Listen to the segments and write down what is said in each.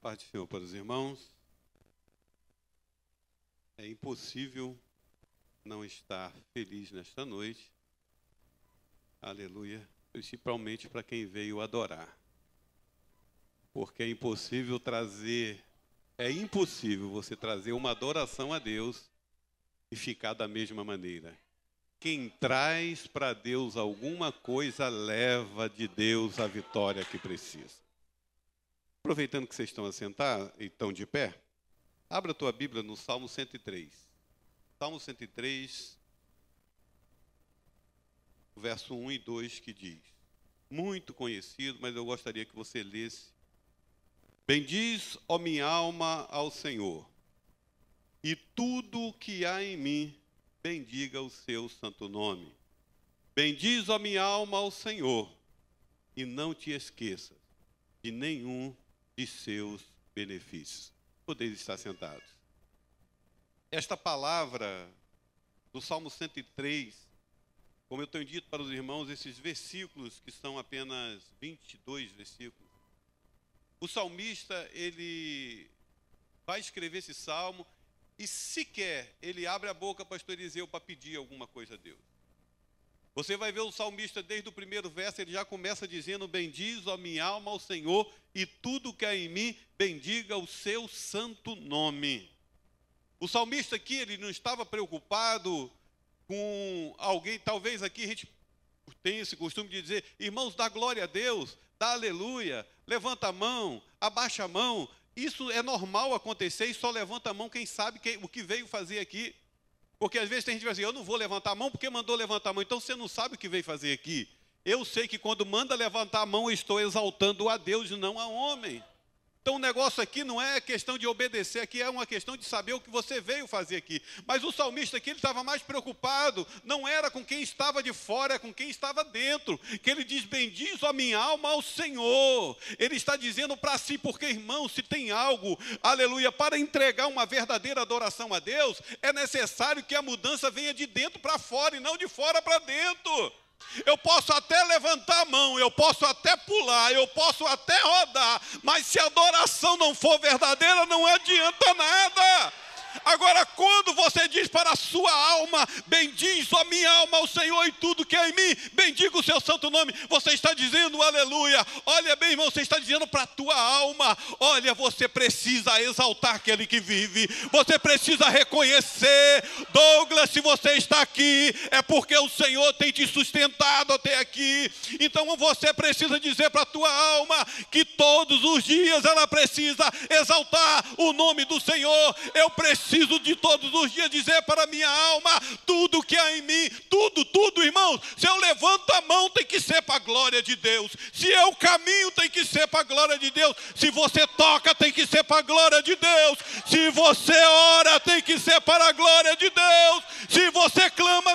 paz do Senhor para os irmãos. É impossível não estar feliz nesta noite. Aleluia. Principalmente para quem veio adorar. Porque é impossível trazer, é impossível você trazer uma adoração a Deus e ficar da mesma maneira. Quem traz para Deus alguma coisa leva de Deus a vitória que precisa. Aproveitando que vocês estão assentados e estão de pé, abra a tua Bíblia no Salmo 103. Salmo 103, verso 1 e 2 que diz: Muito conhecido, mas eu gostaria que você lesse. Bendiz, ó minha alma, ao Senhor, e tudo o que há em mim, bendiga o seu santo nome. Bendiz, ó minha alma, ao Senhor, e não te esqueças de nenhum de seus benefícios. Podeis estar sentados. Esta palavra do Salmo 103, como eu tenho dito para os irmãos, esses versículos que são apenas 22 versículos. O salmista, ele vai escrever esse salmo e sequer ele abre a boca, pastor Eliseu, para pedir alguma coisa a Deus. Você vai ver o salmista desde o primeiro verso, ele já começa dizendo: Bendiz, a minha alma, ao Senhor, e tudo que há em mim, bendiga o seu santo nome. O salmista aqui, ele não estava preocupado com alguém, talvez aqui a gente tem esse costume de dizer: Irmãos, dá glória a Deus, dá aleluia, levanta a mão, abaixa a mão. Isso é normal acontecer e só levanta a mão quem sabe o que veio fazer aqui. Porque às vezes tem gente que vai dizer, eu não vou levantar a mão porque mandou levantar a mão. Então você não sabe o que veio fazer aqui. Eu sei que quando manda levantar a mão, eu estou exaltando a Deus e não a homem. Então o negócio aqui não é questão de obedecer, aqui é uma questão de saber o que você veio fazer aqui. Mas o salmista aqui ele estava mais preocupado, não era com quem estava de fora, é com quem estava dentro. Que ele diz: Bendiz a minha alma ao Senhor. Ele está dizendo para si, porque irmão, se tem algo, aleluia, para entregar uma verdadeira adoração a Deus, é necessário que a mudança venha de dentro para fora e não de fora para dentro. Eu posso até levantar a mão, eu posso até pular, eu posso até rodar, mas se a adoração não for verdadeira, não adianta nada. Agora, quando você diz para a sua alma, bendiz a minha alma ao Senhor e tudo que é em mim, bendiga o seu santo nome, você está dizendo aleluia. Olha bem, irmão, você está dizendo para a tua alma: olha, você precisa exaltar aquele que vive, você precisa reconhecer, Douglas, se você está aqui, é porque o Senhor tem te sustentado até aqui. Então você precisa dizer para a tua alma que todos os dias ela precisa exaltar o nome do Senhor. Eu preciso preciso de todos os dias dizer para minha alma tudo que há em mim, tudo, tudo, irmãos. Se eu levanto a mão, tem que ser para a glória de Deus. Se eu caminho, tem que ser para a glória de Deus. Se você toca, tem que ser para a glória de Deus. Se você ora, tem que ser para a glória de Deus. Se você clama,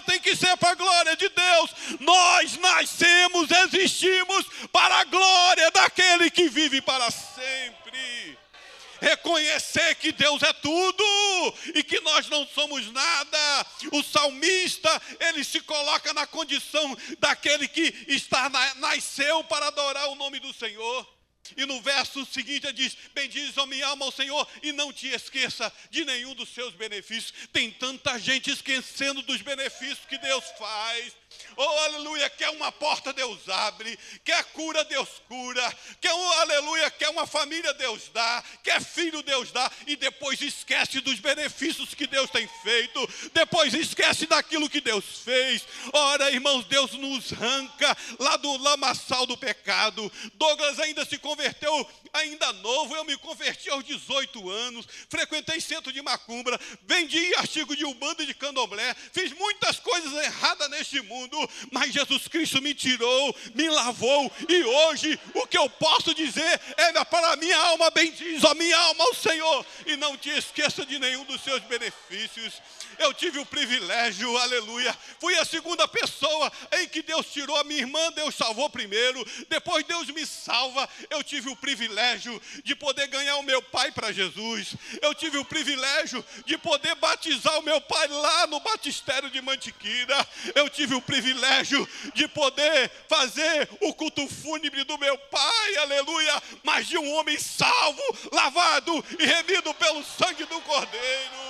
Bendiz a minha alma ao Senhor e não te esqueça de nenhum dos seus benefícios. Tem tanta gente esquecendo dos benefícios que Deus faz. Oh, aleluia, quer uma porta, Deus abre. Quer cura, Deus cura. Quer, um, aleluia, quer uma família, Deus dá. Quer filho, Deus dá. E depois esquece dos benefícios que Deus tem feito. Depois esquece daquilo que Deus fez. Ora, irmãos, Deus nos arranca lá do lamaçal do pecado. Douglas ainda se converteu, ainda novo. Eu me converti aos 18 anos. Frequentei centro de macumbra. Vendi artigo de umbanda e de candomblé. Fiz muitas coisas erradas neste mundo mas Jesus Cristo me tirou, me lavou, e hoje o que eu posso dizer é para a minha alma, bendiz a minha alma ao Senhor, e não te esqueça de nenhum dos seus benefícios. Eu tive o privilégio, aleluia, fui a segunda pessoa em que Deus tirou a minha irmã, Deus salvou primeiro, depois Deus me salva, eu tive o privilégio privilégio de poder ganhar o meu pai para Jesus. Eu tive o privilégio de poder batizar o meu pai lá no batistério de Mantiqueira. Eu tive o privilégio de poder fazer o culto fúnebre do meu pai, aleluia, mas de um homem salvo, lavado e remido pelo sangue do Cordeiro.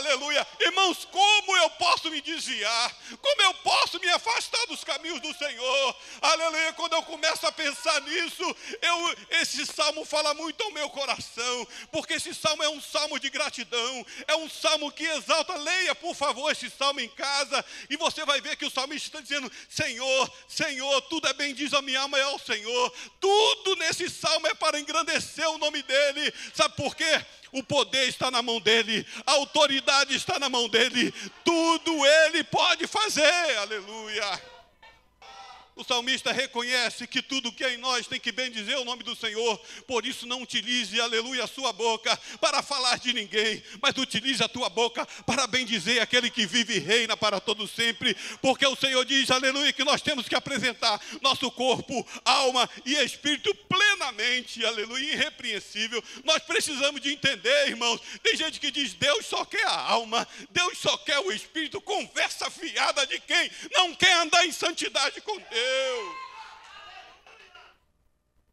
Aleluia. Irmãos, como eu posso me desviar? Como eu posso me afastar dos caminhos do Senhor? Aleluia. Quando eu começo a pensar nisso, eu, esse salmo fala muito ao meu coração, porque esse salmo é um salmo de gratidão, é um salmo que exalta. Leia, por favor, esse salmo em casa, e você vai ver que o salmista está dizendo: Senhor, Senhor, tudo é bem, diz a minha alma, é ao Senhor. Tudo nesse salmo é para engrandecer o nome dEle. Sabe por quê? O poder está na mão dele, a autoridade está na mão dele, tudo ele pode fazer, aleluia. O salmista reconhece que tudo que é em nós tem que bem dizer o nome do Senhor, por isso não utilize, aleluia, a sua boca para falar de ninguém, mas utilize a tua boca para bem dizer aquele que vive e reina para todo sempre, porque o Senhor diz, aleluia, que nós temos que apresentar nosso corpo, alma e espírito plenamente, aleluia, irrepreensível. Nós precisamos de entender, irmãos. Tem gente que diz, Deus só quer a alma, Deus só quer o espírito, conversa fiada de quem não quer andar em santidade com Deus.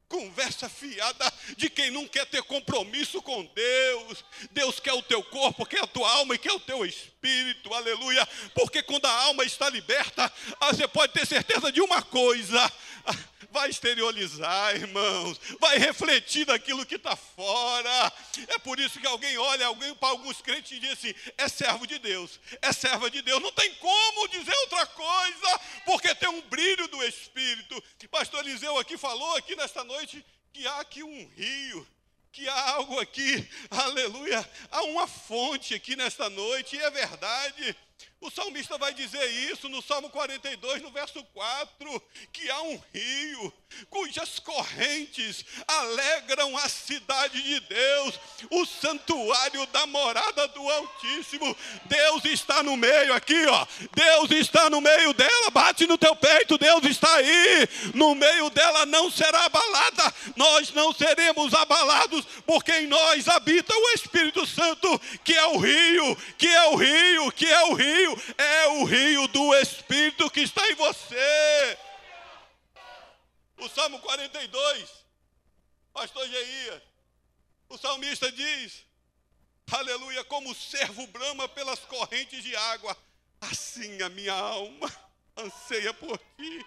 Conversa fiada de quem não quer ter compromisso com Deus. Deus quer o teu corpo, quer a tua alma e quer o teu espírito, aleluia. Porque quando a alma está liberta, você pode ter certeza de uma coisa: vai exteriorizar, irmãos, vai refletir daquilo que está fora. É por isso que alguém olha, alguém para alguns crentes e diz assim: é servo de Deus, é serva de Deus. Não tem como dizer outra coisa, porque tem um brilho do Espírito. Pastor Eliseu aqui falou aqui nesta noite que há aqui um rio que há algo aqui, aleluia, há uma fonte aqui nesta noite, e é verdade. O salmista vai dizer isso no Salmo 42, no verso 4, que há um rio cujas correntes alegram a cidade de Deus, o santuário da morada do Altíssimo. Deus está no meio aqui, ó. Deus está no meio dela. Bate no teu peito, Deus está aí. No meio dela não será abalada. Nós não seremos abalados, porque em nós habita o Espírito Santo, que é o rio, que é o rio, que é o rio rio é o rio do Espírito que está em você. O Salmo 42, pastor Jeia, o salmista diz: Aleluia, como o servo brama pelas correntes de água, assim a minha alma anseia por ti.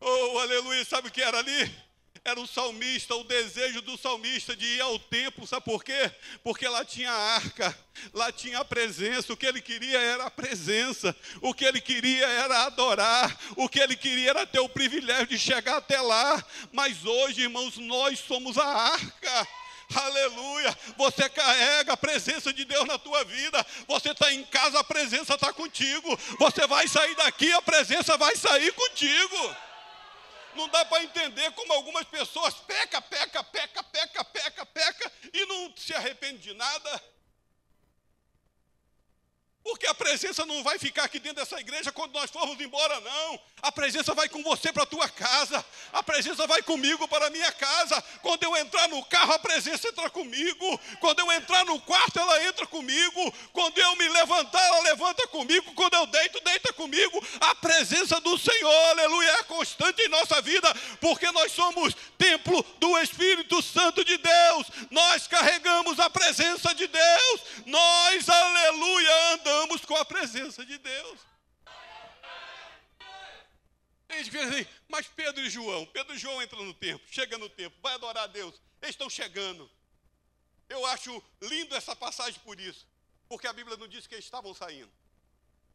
Oh, aleluia, sabe o que era ali? Era o salmista, o desejo do salmista de ir ao templo, sabe por quê? Porque lá tinha a arca, lá tinha a presença, o que ele queria era a presença, o que ele queria era adorar, o que ele queria era ter o privilégio de chegar até lá, mas hoje, irmãos, nós somos a arca. Aleluia! Você carrega a presença de Deus na tua vida. Você está em casa, a presença está contigo. Você vai sair daqui, a presença vai sair contigo. Não dá para entender como algumas pessoas peca, peca, peca, peca, peca, peca e não se arrepende de nada. Porque a presença não vai ficar aqui dentro dessa igreja quando nós formos embora, não. A presença vai com você para a tua casa. A presença vai comigo para a minha casa. Quando eu entrar no carro, a presença entra comigo. Quando eu entrar no quarto, ela entra comigo. Quando eu me levantar, ela levanta comigo. Quando eu deito, deita comigo. A presença do Senhor, aleluia, é constante em nossa vida, porque nós somos templo do Espírito Santo de Deus. Nós carregamos a presença de Deus. Nós, aleluia, andamos estamos com a presença de Deus. Tem gente que assim, mas Pedro e João, Pedro e João entram no templo, chega no templo, vai adorar a Deus. Eles estão chegando. Eu acho lindo essa passagem por isso, porque a Bíblia não diz que eles estavam saindo.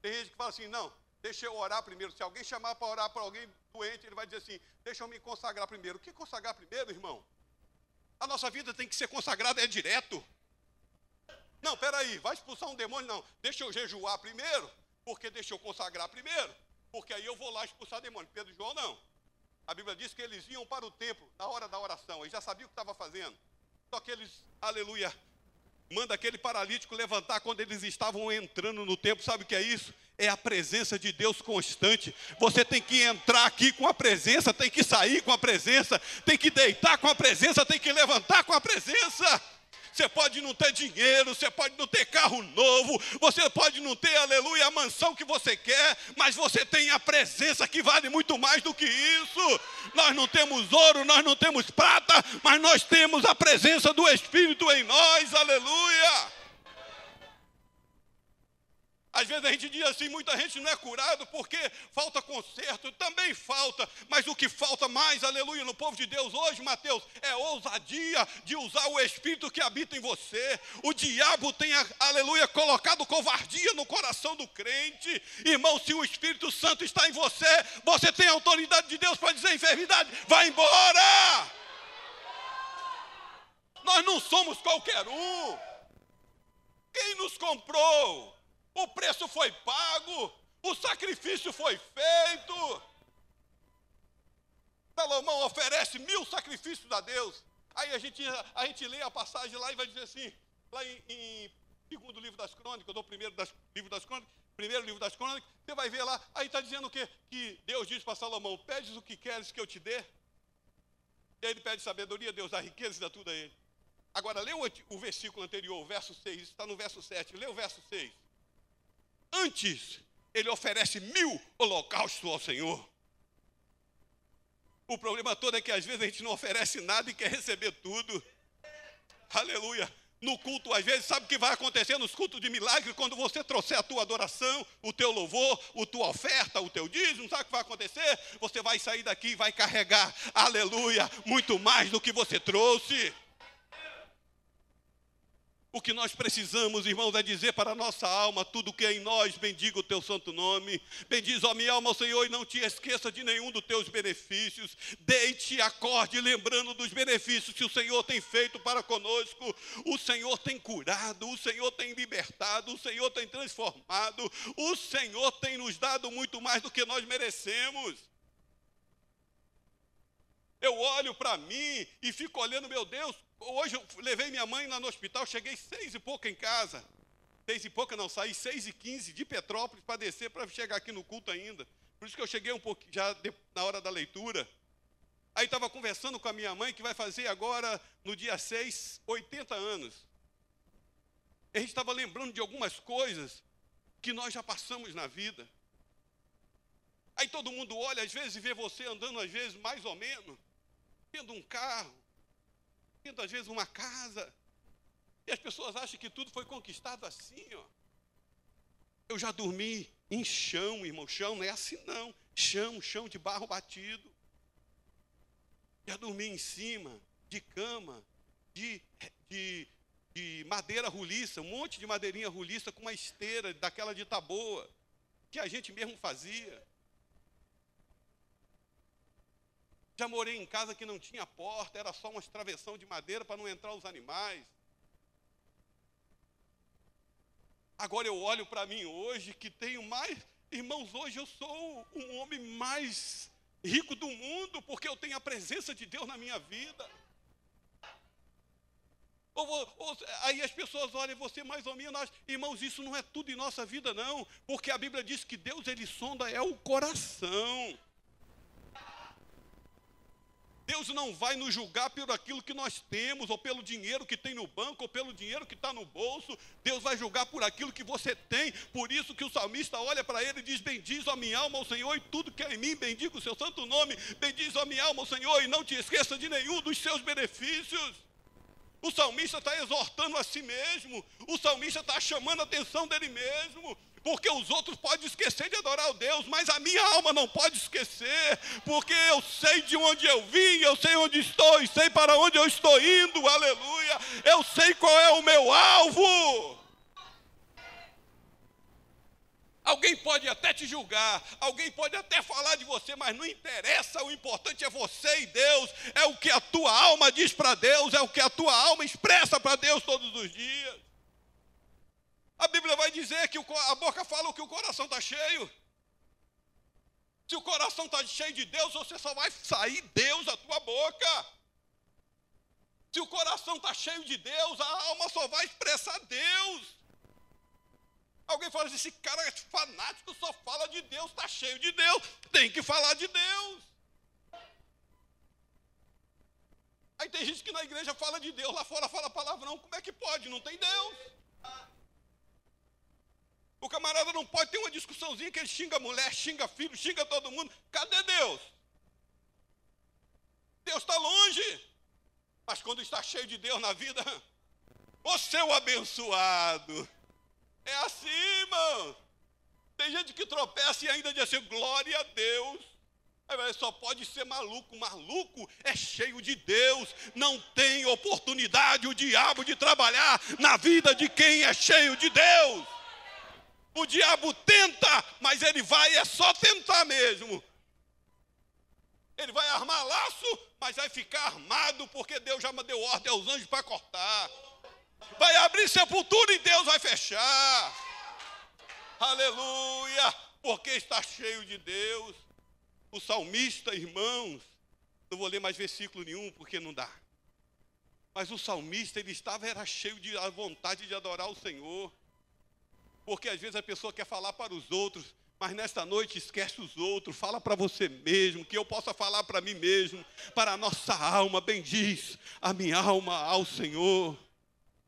Tem gente que fala assim, não, deixa eu orar primeiro. Se alguém chamar para orar para alguém doente, ele vai dizer assim, deixa eu me consagrar primeiro. O que consagrar primeiro, irmão? A nossa vida tem que ser consagrada, é direto. Não, peraí, vai expulsar um demônio? Não, deixa eu jejuar primeiro, porque deixa eu consagrar primeiro, porque aí eu vou lá expulsar demônio. Pedro e João não. A Bíblia diz que eles iam para o templo na hora da oração, eles já sabiam o que estava fazendo. Só que eles, aleluia, manda aquele paralítico levantar quando eles estavam entrando no templo. Sabe o que é isso? É a presença de Deus constante. Você tem que entrar aqui com a presença, tem que sair com a presença, tem que deitar com a presença, tem que levantar com a presença. Você pode não ter dinheiro, você pode não ter carro novo, você pode não ter, aleluia, a mansão que você quer, mas você tem a presença que vale muito mais do que isso. Nós não temos ouro, nós não temos prata, mas nós temos a presença do Espírito em nós, aleluia. Às vezes a gente diz assim, muita gente não é curado porque falta conserto, também falta, mas o que falta mais, aleluia, no povo de Deus hoje, Mateus, é ousadia de usar o Espírito que habita em você. O diabo tem, aleluia, colocado covardia no coração do crente. Irmão, se o Espírito Santo está em você, você tem autoridade de Deus para dizer enfermidade, vai embora! Nós não somos qualquer um. Quem nos comprou? O preço foi pago, o sacrifício foi feito. Salomão oferece mil sacrifícios a Deus. Aí a gente, a gente lê a passagem lá e vai dizer assim, lá em, em segundo livro das crônicas, ou primeiro das, livro das crônicas, primeiro livro das crônicas, você vai ver lá, aí está dizendo o quê? Que Deus diz para Salomão, pedes o que queres que eu te dê. E aí ele pede sabedoria, Deus dá riqueza e dá tudo a ele. Agora, lê o, o versículo anterior, o verso 6, está no verso 7, lê o verso 6. Antes, ele oferece mil holocaustos ao Senhor. O problema todo é que às vezes a gente não oferece nada e quer receber tudo. Aleluia. No culto, às vezes, sabe o que vai acontecer nos cultos de milagre? Quando você trouxer a tua adoração, o teu louvor, a tua oferta, o teu dízimo, sabe o que vai acontecer? Você vai sair daqui e vai carregar, aleluia, muito mais do que você trouxe. O que nós precisamos, irmãos, é dizer para a nossa alma tudo que é em nós, bendiga o teu santo nome. Bendiz, ó minha alma, Senhor, e não te esqueça de nenhum dos teus benefícios. Deite e acorde lembrando dos benefícios que o Senhor tem feito para conosco. O Senhor tem curado, o Senhor tem libertado, o Senhor tem transformado, o Senhor tem nos dado muito mais do que nós merecemos. Eu olho para mim e fico olhando, meu Deus, Hoje eu levei minha mãe lá no hospital, cheguei seis e pouco em casa. Seis e pouco não, saí seis e quinze de Petrópolis para descer para chegar aqui no culto ainda. Por isso que eu cheguei um pouco já de, na hora da leitura. Aí estava conversando com a minha mãe, que vai fazer agora, no dia 6, 80 anos. E a gente estava lembrando de algumas coisas que nós já passamos na vida. Aí todo mundo olha, às vezes, e vê você andando, às vezes, mais ou menos, tendo um carro, às vezes uma casa. E as pessoas acham que tudo foi conquistado assim, ó. Eu já dormi em chão, irmão. Chão não é assim, não. Chão, chão de barro batido. Já dormi em cima de cama, de, de, de madeira ruliça, um monte de madeirinha ruliça com uma esteira daquela de taboa, que a gente mesmo fazia. Já morei em casa que não tinha porta, era só uma travessão de madeira para não entrar os animais. Agora eu olho para mim hoje que tenho mais. Irmãos, hoje eu sou um homem mais rico do mundo, porque eu tenho a presença de Deus na minha vida. Ou, ou, aí as pessoas olham você mais ou menos, irmãos, isso não é tudo em nossa vida, não, porque a Bíblia diz que Deus ele sonda é o coração. Deus não vai nos julgar por aquilo que nós temos, ou pelo dinheiro que tem no banco, ou pelo dinheiro que está no bolso. Deus vai julgar por aquilo que você tem. Por isso que o salmista olha para ele e diz: Bendiz a minha alma ao Senhor, e tudo que é em mim, bendiga o seu santo nome. Bendiz a minha alma ao Senhor, e não te esqueça de nenhum dos seus benefícios. O salmista está exortando a si mesmo, o salmista está chamando a atenção dele mesmo porque os outros podem esquecer de adorar o Deus, mas a minha alma não pode esquecer, porque eu sei de onde eu vim, eu sei onde estou e sei para onde eu estou indo, aleluia. Eu sei qual é o meu alvo. Alguém pode até te julgar, alguém pode até falar de você, mas não interessa, o importante é você e Deus, é o que a tua alma diz para Deus, é o que a tua alma expressa para Deus todos os dias. A Bíblia vai dizer que a boca fala o que o coração está cheio. Se o coração está cheio de Deus, você só vai sair Deus da tua boca. Se o coração está cheio de Deus, a alma só vai expressar Deus. Alguém fala assim: esse cara é fanático, só fala de Deus, está cheio de Deus, tem que falar de Deus. Aí tem gente que na igreja fala de Deus, lá fora fala palavrão. Como é que pode? Não tem Deus. O camarada não pode ter uma discussãozinha que ele xinga mulher, xinga filho, xinga todo mundo. Cadê Deus? Deus está longe. Mas quando está cheio de Deus na vida, o seu abençoado. É assim, irmão. Tem gente que tropeça e ainda diz assim, glória a Deus. Aí só pode ser maluco. Maluco é cheio de Deus. Não tem oportunidade o diabo de trabalhar na vida de quem é cheio de Deus. O diabo tenta, mas ele vai é só tentar mesmo. Ele vai armar laço, mas vai ficar armado, porque Deus já deu ordem aos anjos para cortar. Vai abrir sepultura e Deus vai fechar. Aleluia! Porque está cheio de Deus. O salmista, irmãos, não vou ler mais versículo nenhum, porque não dá. Mas o salmista, ele estava, era cheio de vontade de adorar o Senhor. Porque às vezes a pessoa quer falar para os outros, mas nesta noite esquece os outros, fala para você mesmo, que eu possa falar para mim mesmo, para a nossa alma, bendiz a minha alma ao Senhor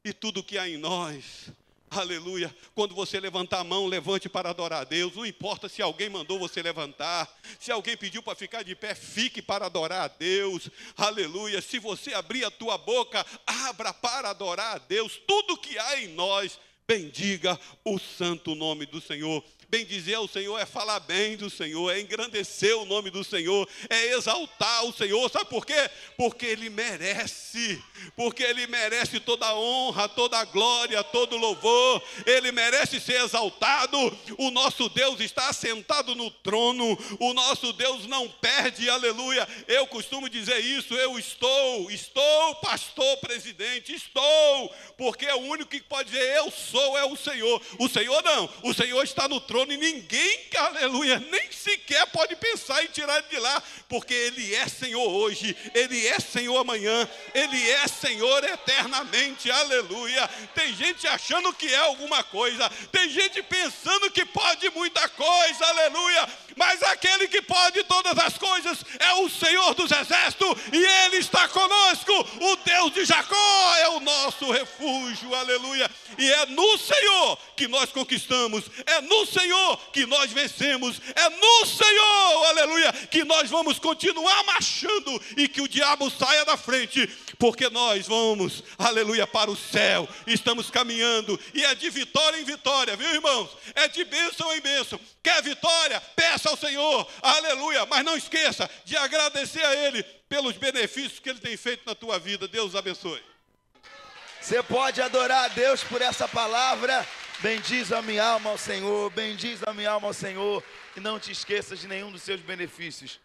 e tudo que há em nós. Aleluia. Quando você levantar a mão, levante para adorar a Deus. Não importa se alguém mandou você levantar. Se alguém pediu para ficar de pé, fique para adorar a Deus. Aleluia. Se você abrir a tua boca, abra para adorar a Deus. Tudo que há em nós bendiga o santo nome do Senhor. Bendizer ao Senhor é falar bem do Senhor, é engrandecer o nome do Senhor, é exaltar o Senhor. Sabe por quê? Porque Ele merece, porque Ele merece toda a honra, toda a glória, todo o louvor, Ele merece ser exaltado. O nosso Deus está assentado no trono, o nosso Deus não perde, aleluia. Eu costumo dizer isso, eu estou, estou, pastor, presidente, estou, porque é o único que pode dizer eu sou, é o Senhor. O Senhor não, o Senhor está no trono trono e ninguém, aleluia, nem sequer pode pensar em tirar ele de lá, porque ele é Senhor hoje, ele é Senhor amanhã, ele é Senhor eternamente, aleluia. Tem gente achando que é alguma coisa, tem gente pensando que pode muita coisa, aleluia, mas aquele que pode todas as coisas é o Senhor dos exércitos e ele está conosco, o Deus de Jacó é o nosso refúgio, aleluia, e é no Senhor que nós conquistamos, é no Senhor Senhor que nós vencemos, é no Senhor, aleluia, que nós vamos continuar marchando e que o diabo saia da frente, porque nós vamos, aleluia, para o céu, estamos caminhando e é de vitória em vitória, viu irmãos? É de bênção em bênção. Quer vitória? Peça ao Senhor, aleluia, mas não esqueça de agradecer a Ele pelos benefícios que Ele tem feito na tua vida. Deus abençoe. Você pode adorar a Deus por essa palavra. Bendiz a minha alma ao Senhor, bendiz a minha alma ao Senhor, e não te esqueças de nenhum dos seus benefícios.